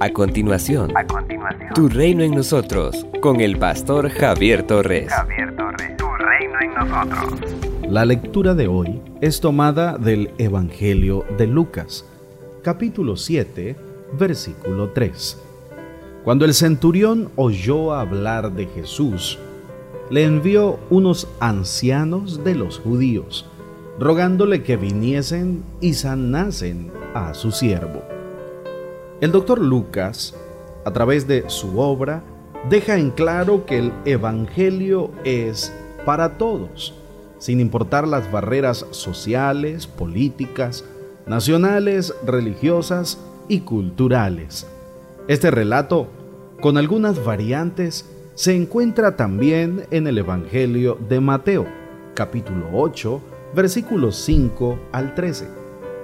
A continuación, Tu reino en nosotros, con el pastor Javier Torres. Javier Torres, Tu reino en nosotros. La lectura de hoy es tomada del Evangelio de Lucas, capítulo 7, versículo 3. Cuando el centurión oyó hablar de Jesús, le envió unos ancianos de los judíos, rogándole que viniesen y sanasen a su siervo. El doctor Lucas, a través de su obra, deja en claro que el Evangelio es para todos, sin importar las barreras sociales, políticas, nacionales, religiosas y culturales. Este relato, con algunas variantes, se encuentra también en el Evangelio de Mateo, capítulo 8, versículos 5 al 13,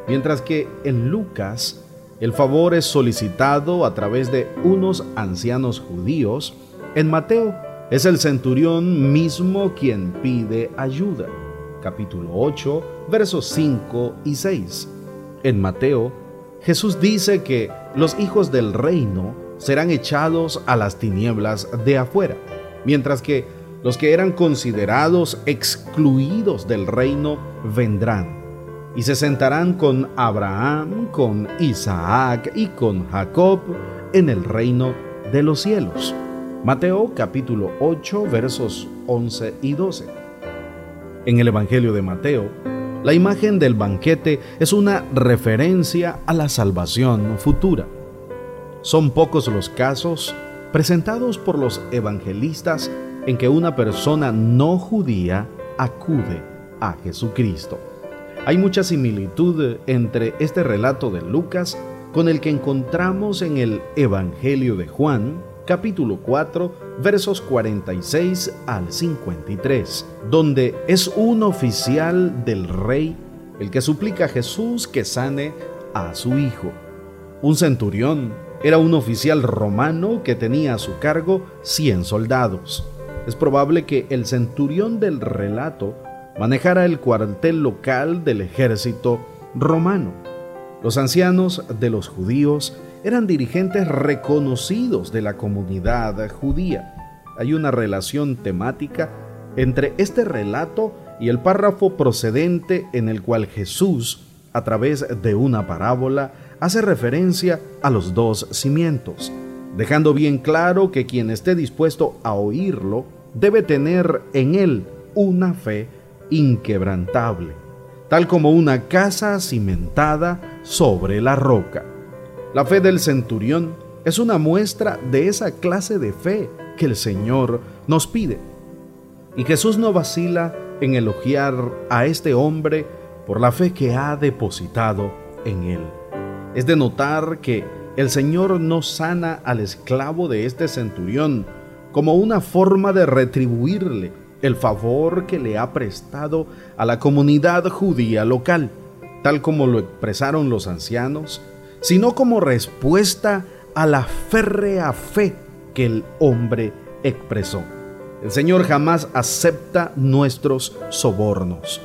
mientras que en Lucas el favor es solicitado a través de unos ancianos judíos. En Mateo es el centurión mismo quien pide ayuda. Capítulo 8, versos 5 y 6. En Mateo, Jesús dice que los hijos del reino serán echados a las tinieblas de afuera, mientras que los que eran considerados excluidos del reino vendrán y se sentarán con Abraham, con Isaac y con Jacob en el reino de los cielos. Mateo capítulo 8 versos 11 y 12. En el Evangelio de Mateo, la imagen del banquete es una referencia a la salvación futura. Son pocos los casos presentados por los evangelistas en que una persona no judía acude a Jesucristo. Hay mucha similitud entre este relato de Lucas con el que encontramos en el Evangelio de Juan, capítulo 4, versos 46 al 53, donde es un oficial del rey el que suplica a Jesús que sane a su hijo. Un centurión era un oficial romano que tenía a su cargo 100 soldados. Es probable que el centurión del relato manejara el cuartel local del ejército romano. Los ancianos de los judíos eran dirigentes reconocidos de la comunidad judía. Hay una relación temática entre este relato y el párrafo procedente en el cual Jesús, a través de una parábola, hace referencia a los dos cimientos, dejando bien claro que quien esté dispuesto a oírlo debe tener en él una fe inquebrantable, tal como una casa cimentada sobre la roca. La fe del centurión es una muestra de esa clase de fe que el Señor nos pide. Y Jesús no vacila en elogiar a este hombre por la fe que ha depositado en él. Es de notar que el Señor no sana al esclavo de este centurión como una forma de retribuirle el favor que le ha prestado a la comunidad judía local, tal como lo expresaron los ancianos, sino como respuesta a la férrea fe que el hombre expresó. El Señor jamás acepta nuestros sobornos,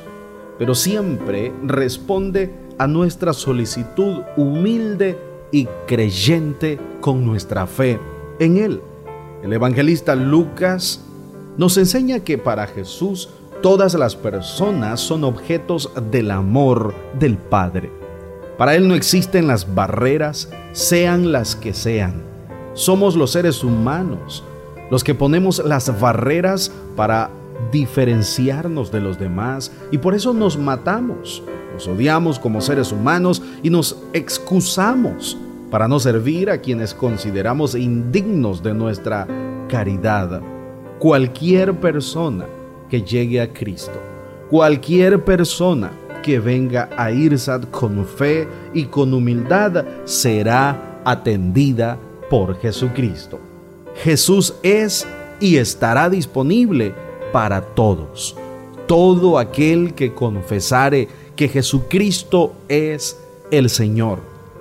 pero siempre responde a nuestra solicitud humilde y creyente con nuestra fe en Él. El evangelista Lucas nos enseña que para Jesús todas las personas son objetos del amor del Padre. Para Él no existen las barreras, sean las que sean. Somos los seres humanos los que ponemos las barreras para diferenciarnos de los demás y por eso nos matamos, nos odiamos como seres humanos y nos excusamos para no servir a quienes consideramos indignos de nuestra caridad cualquier persona que llegue a Cristo, cualquier persona que venga a IRSAD con fe y con humildad será atendida por Jesucristo. Jesús es y estará disponible para todos. Todo aquel que confesare que Jesucristo es el Señor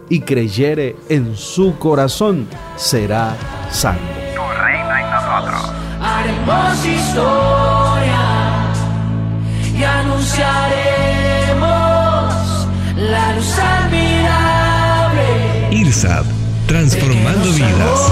y creyere en su corazón será salvo. Tu en nosotros haremos historia y anunciaremos la luz admirable. IRSAB, transformando vidas.